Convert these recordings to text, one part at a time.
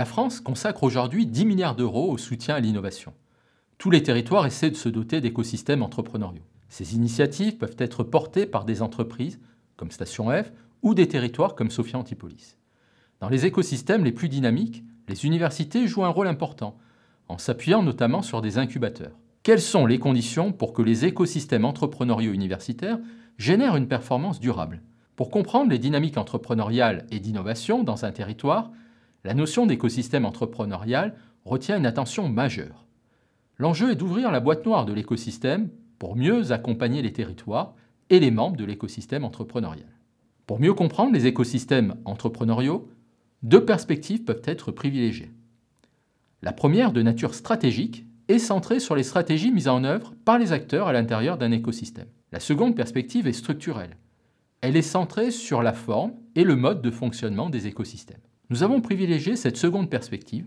La France consacre aujourd'hui 10 milliards d'euros au soutien à l'innovation. Tous les territoires essaient de se doter d'écosystèmes entrepreneuriaux. Ces initiatives peuvent être portées par des entreprises comme Station F ou des territoires comme Sophia Antipolis. Dans les écosystèmes les plus dynamiques, les universités jouent un rôle important, en s'appuyant notamment sur des incubateurs. Quelles sont les conditions pour que les écosystèmes entrepreneuriaux universitaires génèrent une performance durable? Pour comprendre les dynamiques entrepreneuriales et d'innovation dans un territoire, la notion d'écosystème entrepreneurial retient une attention majeure. L'enjeu est d'ouvrir la boîte noire de l'écosystème pour mieux accompagner les territoires et les membres de l'écosystème entrepreneurial. Pour mieux comprendre les écosystèmes entrepreneuriaux, deux perspectives peuvent être privilégiées. La première, de nature stratégique, est centrée sur les stratégies mises en œuvre par les acteurs à l'intérieur d'un écosystème. La seconde perspective est structurelle. Elle est centrée sur la forme et le mode de fonctionnement des écosystèmes. Nous avons privilégié cette seconde perspective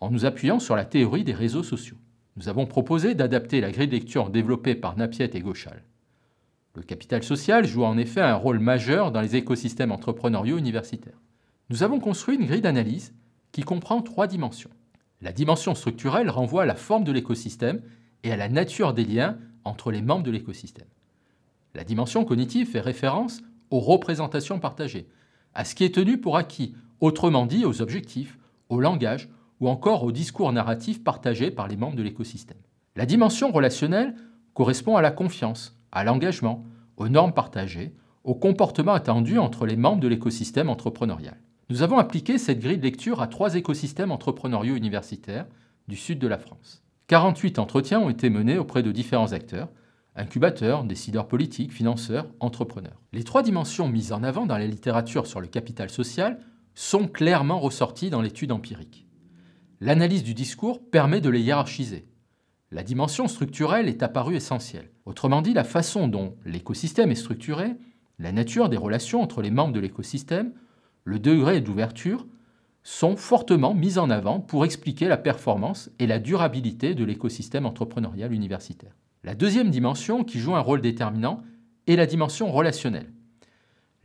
en nous appuyant sur la théorie des réseaux sociaux. Nous avons proposé d'adapter la grille de lecture développée par Napiet et Gauchal. Le capital social joue en effet un rôle majeur dans les écosystèmes entrepreneuriaux universitaires. Nous avons construit une grille d'analyse qui comprend trois dimensions. La dimension structurelle renvoie à la forme de l'écosystème et à la nature des liens entre les membres de l'écosystème. La dimension cognitive fait référence aux représentations partagées, à ce qui est tenu pour acquis, autrement dit aux objectifs, au langage ou encore au discours narratif partagé par les membres de l'écosystème. La dimension relationnelle correspond à la confiance, à l'engagement, aux normes partagées, au comportement attendu entre les membres de l'écosystème entrepreneurial. Nous avons appliqué cette grille de lecture à trois écosystèmes entrepreneuriaux universitaires du sud de la France. 48 entretiens ont été menés auprès de différents acteurs, incubateurs, décideurs politiques, financeurs, entrepreneurs. Les trois dimensions mises en avant dans la littérature sur le capital social sont clairement ressorties dans l'étude empirique. L'analyse du discours permet de les hiérarchiser. La dimension structurelle est apparue essentielle. Autrement dit, la façon dont l'écosystème est structuré, la nature des relations entre les membres de l'écosystème, le degré d'ouverture sont fortement mis en avant pour expliquer la performance et la durabilité de l'écosystème entrepreneurial universitaire. La deuxième dimension qui joue un rôle déterminant est la dimension relationnelle.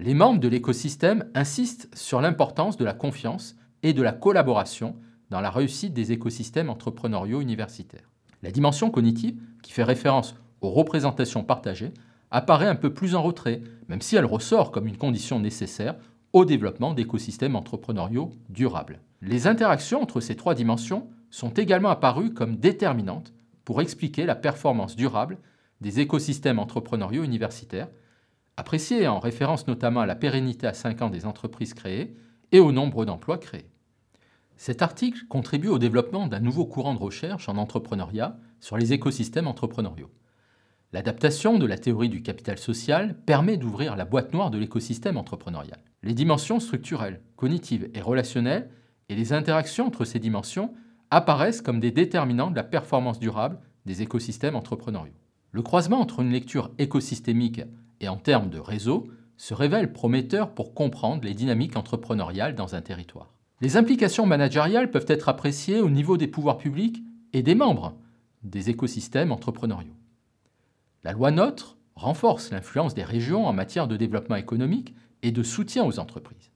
Les membres de l'écosystème insistent sur l'importance de la confiance et de la collaboration dans la réussite des écosystèmes entrepreneuriaux universitaires. La dimension cognitive, qui fait référence aux représentations partagées, apparaît un peu plus en retrait, même si elle ressort comme une condition nécessaire au développement d'écosystèmes entrepreneuriaux durables. Les interactions entre ces trois dimensions sont également apparues comme déterminantes pour expliquer la performance durable des écosystèmes entrepreneuriaux universitaires, appréciées en référence notamment à la pérennité à 5 ans des entreprises créées et au nombre d'emplois créés. Cet article contribue au développement d'un nouveau courant de recherche en entrepreneuriat sur les écosystèmes entrepreneuriaux. L'adaptation de la théorie du capital social permet d'ouvrir la boîte noire de l'écosystème entrepreneurial. Les dimensions structurelles, cognitives et relationnelles et les interactions entre ces dimensions apparaissent comme des déterminants de la performance durable des écosystèmes entrepreneuriaux. Le croisement entre une lecture écosystémique et en termes de réseau se révèle prometteur pour comprendre les dynamiques entrepreneuriales dans un territoire. Les implications managériales peuvent être appréciées au niveau des pouvoirs publics et des membres des écosystèmes entrepreneuriaux. La loi NOTRe renforce l'influence des régions en matière de développement économique et de soutien aux entreprises.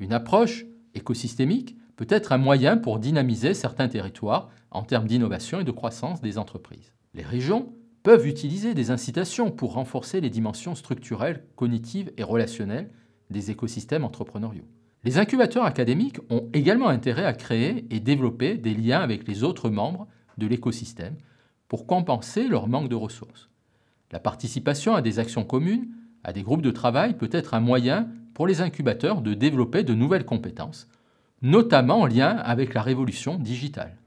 Une approche écosystémique peut être un moyen pour dynamiser certains territoires en termes d'innovation et de croissance des entreprises. Les régions peuvent utiliser des incitations pour renforcer les dimensions structurelles, cognitives et relationnelles des écosystèmes entrepreneuriaux. Les incubateurs académiques ont également intérêt à créer et développer des liens avec les autres membres de l'écosystème pour compenser leur manque de ressources. La participation à des actions communes, à des groupes de travail peut être un moyen pour les incubateurs de développer de nouvelles compétences, notamment en lien avec la révolution digitale.